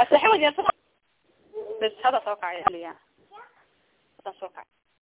bas waxa weydiiya bes hada soo kacay aliya hadan soo kacay